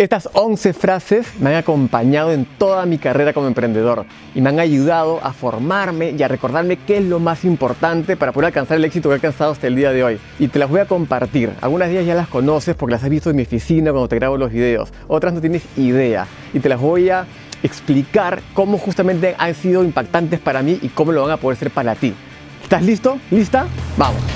Estas 11 frases me han acompañado en toda mi carrera como emprendedor y me han ayudado a formarme y a recordarme qué es lo más importante para poder alcanzar el éxito que he alcanzado hasta el día de hoy. Y te las voy a compartir. Algunas de ellas ya las conoces porque las has visto en mi oficina cuando te grabo los videos. Otras no tienes idea. Y te las voy a explicar cómo justamente han sido impactantes para mí y cómo lo van a poder ser para ti. ¿Estás listo? ¿Lista? Vamos.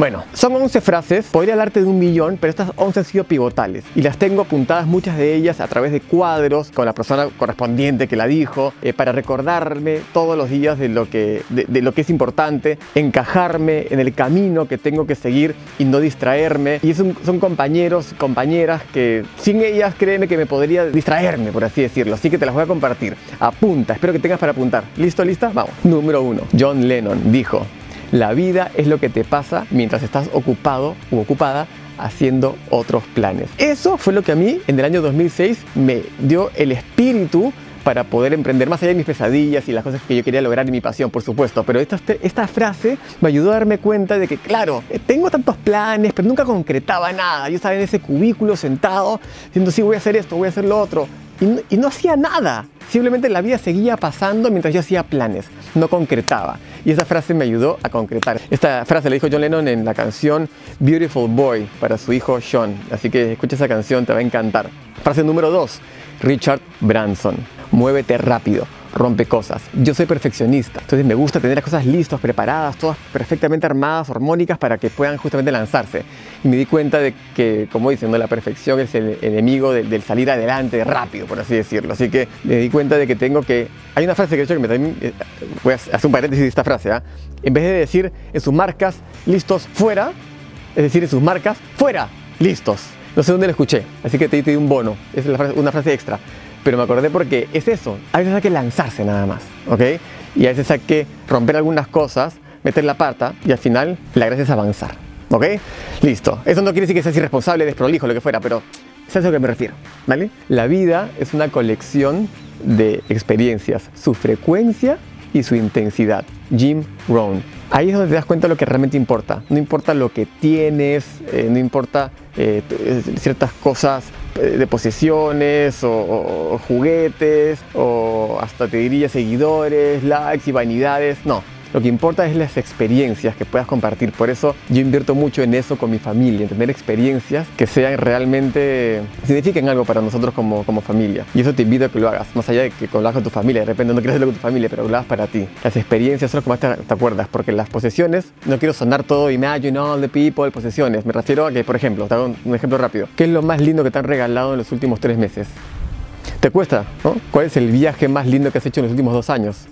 Bueno, son 11 frases, podría hablarte de un millón, pero estas 11 han sido pivotales y las tengo apuntadas muchas de ellas a través de cuadros con la persona correspondiente que la dijo, eh, para recordarme todos los días de lo, que, de, lo que es importante, encajarme en el camino que tengo que seguir y no distraerme. Y son, son compañeros, compañeras que sin ellas créeme que me podría distraerme, por así decirlo. Así que te las voy a compartir. Apunta, espero que tengas para apuntar. ¿Listo, lista? Vamos. Número uno. John Lennon dijo, la vida es lo que te pasa mientras estás ocupado u ocupada haciendo otros planes. Eso fue lo que a mí en el año 2006 me dio el espíritu para poder emprender más allá de mis pesadillas y las cosas que yo quería lograr y mi pasión, por supuesto. Pero esta, esta frase me ayudó a darme cuenta de que, claro, tengo tantos planes, pero nunca concretaba nada. Yo estaba en ese cubículo sentado diciendo, sí, voy a hacer esto, voy a hacer lo otro. Y no, hacía nada. Simplemente la vida seguía pasando mientras yo hacía planes, no concretaba. Y esa frase me ayudó a concretar. Esta frase la dijo John Lennon en la canción Beautiful Boy para su hijo Sean. Así que escucha esa canción, te va a encantar. Frase número 2, Richard Branson. Muévete rápido rompe cosas. Yo soy perfeccionista, entonces me gusta tener las cosas listas, preparadas, todas perfectamente armadas, armónicas para que puedan justamente lanzarse. Y me di cuenta de que, como dicen, la perfección es el enemigo del, salir adelante rápido, por así decirlo. Así que me di cuenta de que tengo que... Hay una frase que he hecho que me también... Eh, voy a hacer un paréntesis de esta frase. ¿ah? En vez de decir en sus marcas, listos, fuera, es decir, en sus marcas, fuera, listos. No sé dónde lo escuché, así que te di un bono. Es una frase extra pero me acordé porque es eso. A veces hay que lanzarse nada más, ¿ok? Y a veces hay que romper algunas cosas, meter la pata y al final la gracia es avanzar, ¿ok? Listo. Eso no quiere decir que seas irresponsable, desprolijo, lo que fuera, pero es a eso que me refiero, ¿vale? La vida es una colección de experiencias, su frecuencia y su intensidad. Jim Rohn. Ahí es donde te das cuenta de lo que realmente importa. No importa lo que tienes, eh, no importa eh, ciertas cosas eh, de posesiones o, juguetes o hasta te diría seguidores, likes y vanidades. No, lo que importa es las experiencias que puedas compartir. Por eso yo invierto mucho en eso con mi familia, en tener experiencias que sean realmente, signifiquen algo para nosotros como, como familia. Y eso te invito a que lo hagas, más allá de que lo hagas con tu familia. De repente no quieres hacerlo con tu familia, pero lo hagas para ti. Las experiencias son lo que más te, acuerdas, porque las posesiones, no quiero sonar todo imagine all the people, posesiones. Me refiero a que, por ejemplo, te hago un ejemplo rápido. ¿Qué es lo más lindo que te han regalado en los últimos tres meses? Te cuesta, ¿no? ¿Cuál es el viaje más lindo que has hecho en los últimos dos años?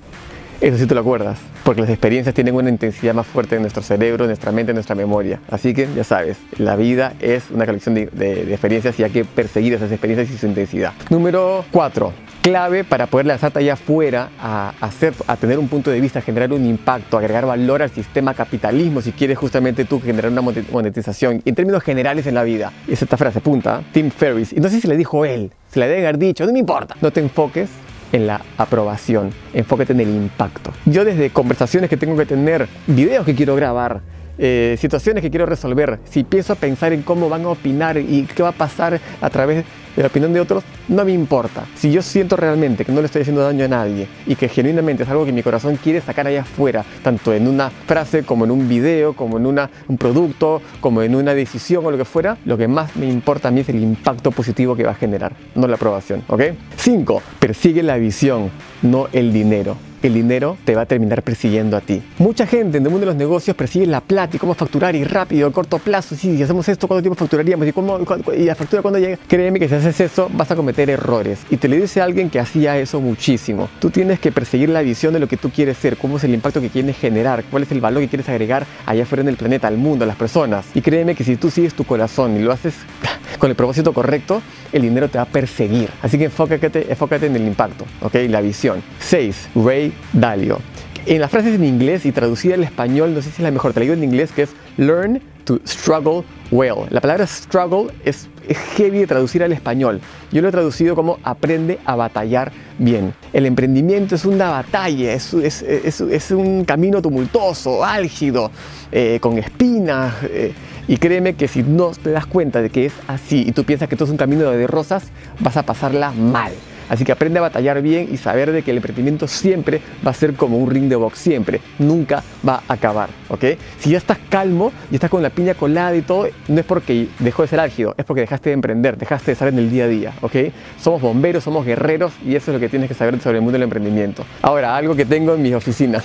Eso sí te lo acuerdas, porque las experiencias tienen una intensidad más fuerte en nuestro cerebro, en nuestra mente, en nuestra memoria. Así que ya sabes, la vida es una colección de, experiencias y hay que perseguir esas experiencias y su intensidad. Número 4 clave para poder lanzarte allá afuera a, hacer, a tener un punto de vista, generar un impacto, agregar valor al sistema capitalismo si quieres justamente tú generar una monetización en términos generales en la vida. Es esta frase, punta, Tim Ferriss. Y no sé si le dijo él, se le debe haber dicho, no me importa. No te enfoques en la aprobación, enfócate en el impacto. Yo desde conversaciones que tengo que tener, videos que quiero grabar, eh, situaciones que quiero resolver, si empiezo a pensar en cómo van a opinar y qué va a pasar a través de la opinión de otros, no me importa. Si yo siento realmente que no le estoy haciendo daño a nadie y que genuinamente es algo que mi corazón quiere sacar allá afuera, tanto en una frase como en un video, como en una, un producto, como en una decisión o lo que fuera, lo que más me importa a mí es el impacto positivo que va a generar, no la aprobación. ¿Ok? 5. Persigue la visión, no el dinero el dinero te va a terminar persiguiendo a ti. Mucha gente en el mundo de los negocios persigue la plata y cómo facturar y rápido, a corto plazo. Si hacemos esto, ¿cuánto tiempo facturaríamos? ¿Y, cómo, y la factura cuando llega? Créeme que si haces eso vas a cometer errores. Y te lo dice alguien que hacía eso muchísimo. Tú tienes que perseguir la visión de lo que tú quieres ser, cómo es el impacto que quieres generar, cuál es el valor que quieres agregar allá afuera en el planeta, al mundo, a las personas. Y créeme que si tú sigues tu corazón y lo haces con el propósito correcto, el dinero te va a perseguir. Así que enfócate, enfócate en el impacto, ¿ok? La visión. 6. Ray Dalio. En las frases en inglés y traducida al español, no sé si es la mejor, te la digo en inglés, que es Learn to struggle well. La palabra struggle es, heavy de traducir al español. Yo lo he traducido como aprende a batallar bien. El emprendimiento es una batalla, es, un camino tumultuoso, álgido, eh, con espinas. Eh, y créeme que si no te das cuenta de que es así y tú piensas que esto es un camino de rosas, vas a pasarla mal. Así que aprende a batallar bien y saber de que el emprendimiento siempre va a ser como un ring de box, siempre, nunca va a acabar, ¿ok? Si ya estás calmo y estás con la piña colada y todo, no es porque dejó de ser álgido, es porque dejaste de emprender, dejaste de estar en el día a día, ¿ok? Somos bomberos, somos guerreros y eso es lo que tienes que saber sobre el mundo del emprendimiento. Ahora, algo que tengo en mi oficina,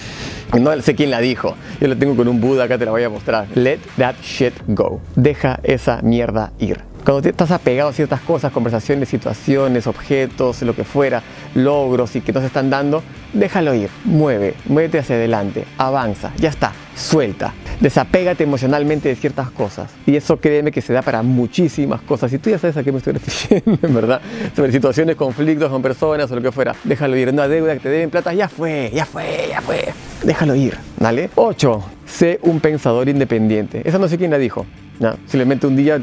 no sé quién la dijo, yo lo tengo con un Buda, acá te la voy a mostrar. Let that shit go. Deja esa mierda ir. Cuando estás apegado a ciertas cosas, conversaciones, situaciones, objetos, lo que fuera, logros y que no se están dando, déjalo ir, mueve, muévete hacia adelante, avanza, ya está, suelta. Desapégate emocionalmente de ciertas cosas. Y eso créeme que se da para muchísimas cosas. Y tú ya sabes a qué me estoy refiriendo, en verdad. Sobre situaciones, conflictos con personas o lo que fuera. Déjalo ir. Una deuda que te deben plata, ya fue, ya fue, ya fue. Déjalo ir, ¿vale? 8. Sé un pensador independiente. Esa no sé quién la dijo. Simplemente un día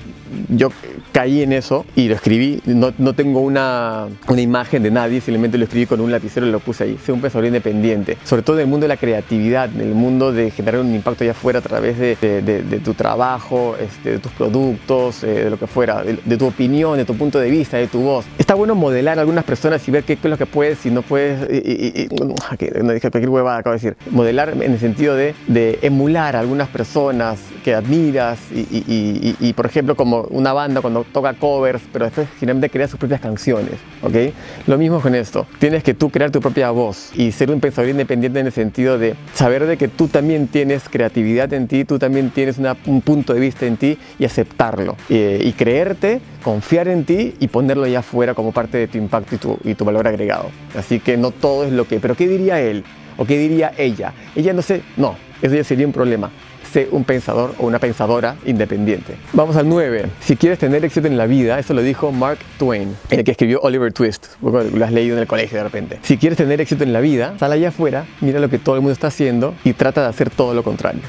yo caí en eso y lo escribí. No, no tengo una, una, imagen de nadie, simplemente lo escribí con un lapicero y lo puse ahí. Sé un pensador independiente, sobre todo en el mundo de la creatividad, en el mundo de generar un impacto allá afuera a través de, de, tu trabajo, este, de tus productos, eh, de lo que fuera, de, tu opinión, de tu punto de vista, de tu voz. Está bueno modelar a algunas personas y ver qué, es lo que puedes y no puedes. Y, no dije cualquier hueva, acabo de decir. Modelar en el sentido de emular a algunas personas que admiras y, y, por ejemplo, como una banda cuando toca covers, pero después finalmente crea sus propias canciones, ¿ok? Lo mismo con esto. Tienes que tú crear tu propia voz y ser un pensador independiente en el sentido de saber de que tú también tienes creatividad en ti, tú también tienes un punto de vista en ti y aceptarlo. y creerte, confiar en ti y ponerlo allá afuera como parte de tu impacto y tu, y tu valor agregado. Así que no todo es lo que... Pero ¿qué diría él? ¿O qué diría ella? Ella no sé, no, eso ya sería un problema sé un pensador o una pensadora independiente. Vamos al 9. Si quieres tener éxito en la vida, eso lo dijo Mark Twain, el que escribió Oliver Twist. Lo has leído en el colegio de repente. Si quieres tener éxito en la vida, sal allá afuera, mira lo que todo el mundo está haciendo y trata de hacer todo lo contrario.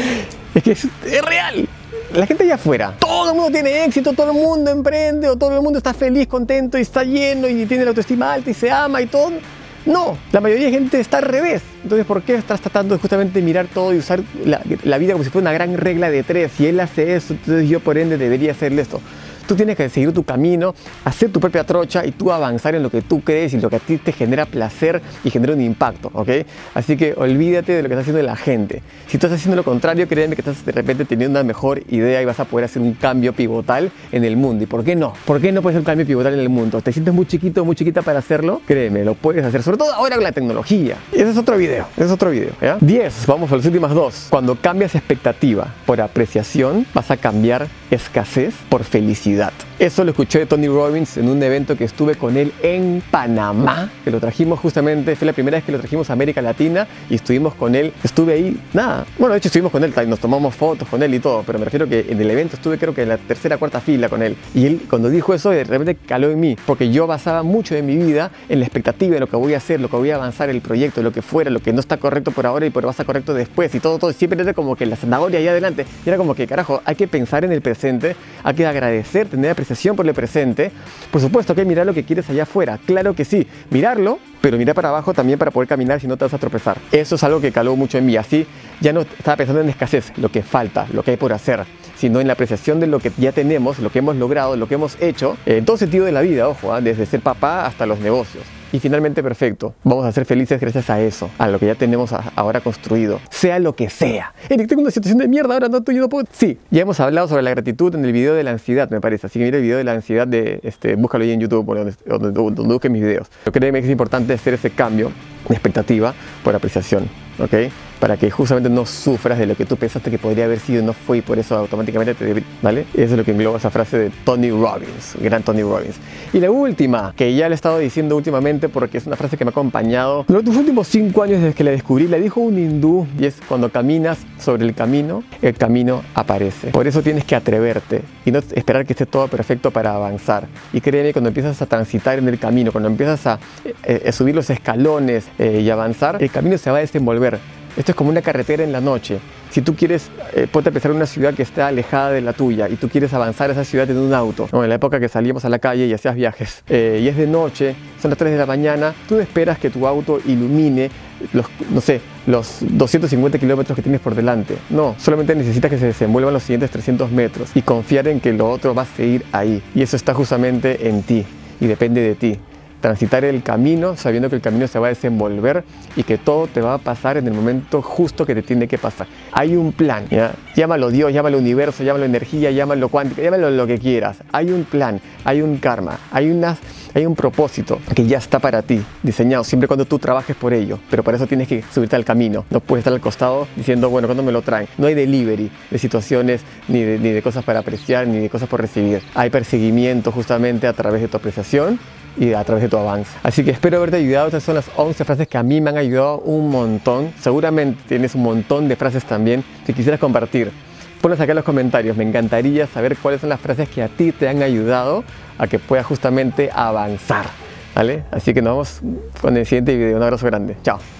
es que es, es real la gente allá afuera, todo el mundo tiene éxito, todo el mundo emprende, o todo el mundo está feliz, contento y está lleno y tiene la autoestima alta y se ama y todo. No, la mayoría de gente está al revés. Entonces, ¿por qué estás tratando de mirar todo y usar la, la, vida como si fuera una gran regla de tres? Si él hace eso, entonces yo por ende debería hacerle esto. Tú tienes que seguir tu camino, hacer tu propia trocha y tú avanzar en lo que tú crees y lo que a ti te genera placer y genera un impacto, ¿ok? Así que olvídate de lo que está haciendo la gente. Si tú estás haciendo lo contrario, créeme que estás de repente teniendo una mejor idea y vas a poder hacer un cambio pivotal en el mundo. ¿Y por qué no? ¿Por qué no puedes hacer un cambio pivotal en el mundo? ¿Te sientes muy chiquito, muy chiquita para hacerlo? Créeme, lo puedes hacer, sobre todo ahora con la tecnología. Ese es otro video, ese es otro video, ¿ya? 10, vamos a las últimas dos. Cuando cambias expectativa por apreciación, vas a cambiar escasez por felicidad. calidad. Eso lo escuché de Tony Robbins en un evento que estuve con él en Panamá, que lo trajimos justamente, fue la primera vez que lo trajimos a América Latina y estuvimos con él, estuve ahí, nada, bueno, de hecho estuvimos con él, nos tomamos fotos con él y todo, pero me refiero que en el evento estuve creo que en la tercera cuarta fila con él. Y él cuando dijo eso, de repente caló en mí, porque yo basaba mucho de mi vida en la expectativa de lo que voy a hacer, lo que voy a avanzar, el proyecto, lo que fuera, lo que no está correcto por ahora y por va a estar correcto después y todo, todo, siempre era como que la zanahoria ahí adelante. Y era como que, carajo, hay que pensar en el presente, hay que agradecer, tener por el presente, por supuesto que mirar lo que quieres allá afuera. Claro que sí, mirarlo, pero mirar para abajo también para poder caminar si no te vas a tropezar. Eso es algo que caló mucho en mí. Así ya no estaba pensando en escasez, lo que falta, lo que hay por hacer, sino en la apreciación de lo que ya tenemos, lo que hemos logrado, lo que hemos hecho, en todo sentido de la vida, ojo, ¿ah? desde ser papá hasta los negocios. Y finalmente, perfecto. Vamos a ser felices gracias a eso, a lo que ya tenemos ahora construido. Sea lo que sea. Eric, tengo una situación de mierda, ahora no, estoy no puedo. Sí, ya hemos hablado sobre la gratitud en el video de la ansiedad, me parece. Así que mira el video de la ansiedad de, este, búscalo ahí en YouTube, donde, donde, donde, mis videos. Yo creo que es importante hacer ese cambio de expectativa por apreciación, ¿ok? para que justamente no sufras de lo que tú pensaste que podría haber sido y no fue y por eso automáticamente te ¿vale? Eso es lo que engloba esa frase de Tony Robbins, gran Tony Robbins. Y la última, que ya le he estado diciendo últimamente porque es una frase que me ha acompañado los últimos cinco años desde que la descubrí, la dijo un hindú y es cuando caminas sobre el camino, el camino aparece. Por eso tienes que atreverte y no esperar que esté todo perfecto para avanzar. Y créeme, cuando empiezas a transitar en el camino, cuando empiezas a, eh, eh, subir los escalones eh, y avanzar, el camino se va a desenvolver Esto es como una carretera en la noche. Si tú quieres, eh, ponte a en una ciudad que está alejada de la tuya y tú quieres avanzar a esa ciudad en un auto, en la época que salíamos a la calle y hacías viajes, eh, y es de noche, son las 3 de la mañana, tú esperas que tu auto ilumine los, no sé, los 250 kilómetros que tienes por delante. No, solamente necesitas que se desenvuelvan los siguientes 300 metros y confiar en que lo otro va a seguir ahí. Y eso está justamente en ti y depende de ti transitar el camino sabiendo que el camino se va a desenvolver y que todo te va a pasar en el momento justo que te tiene que pasar. Hay un plan, llámalo Dios, llámalo universo, llámalo energía, llámalo cuántica, llámalo lo que quieras. Hay un plan, hay un karma, hay, hay un propósito que ya está para ti, diseñado, siempre cuando tú trabajes por ello, pero para eso tienes que subirte al camino. No puedes estar al costado diciendo, bueno, ¿cuándo me lo traen? No hay delivery de situaciones, ni de, ni de cosas para apreciar, ni de cosas por recibir. Hay perseguimiento justamente a través de tu apreciación y a través de tu avance. Así que espero haberte ayudado. Estas son las 11 frases que a mí me han ayudado un montón. Seguramente tienes un montón de frases también que quisieras compartir. Ponlas acá en los comentarios. Me encantaría saber cuáles son las frases que a ti te han ayudado a que puedas justamente avanzar. ¿Vale? Así que nos vemos con el siguiente video. Un abrazo grande. Chao.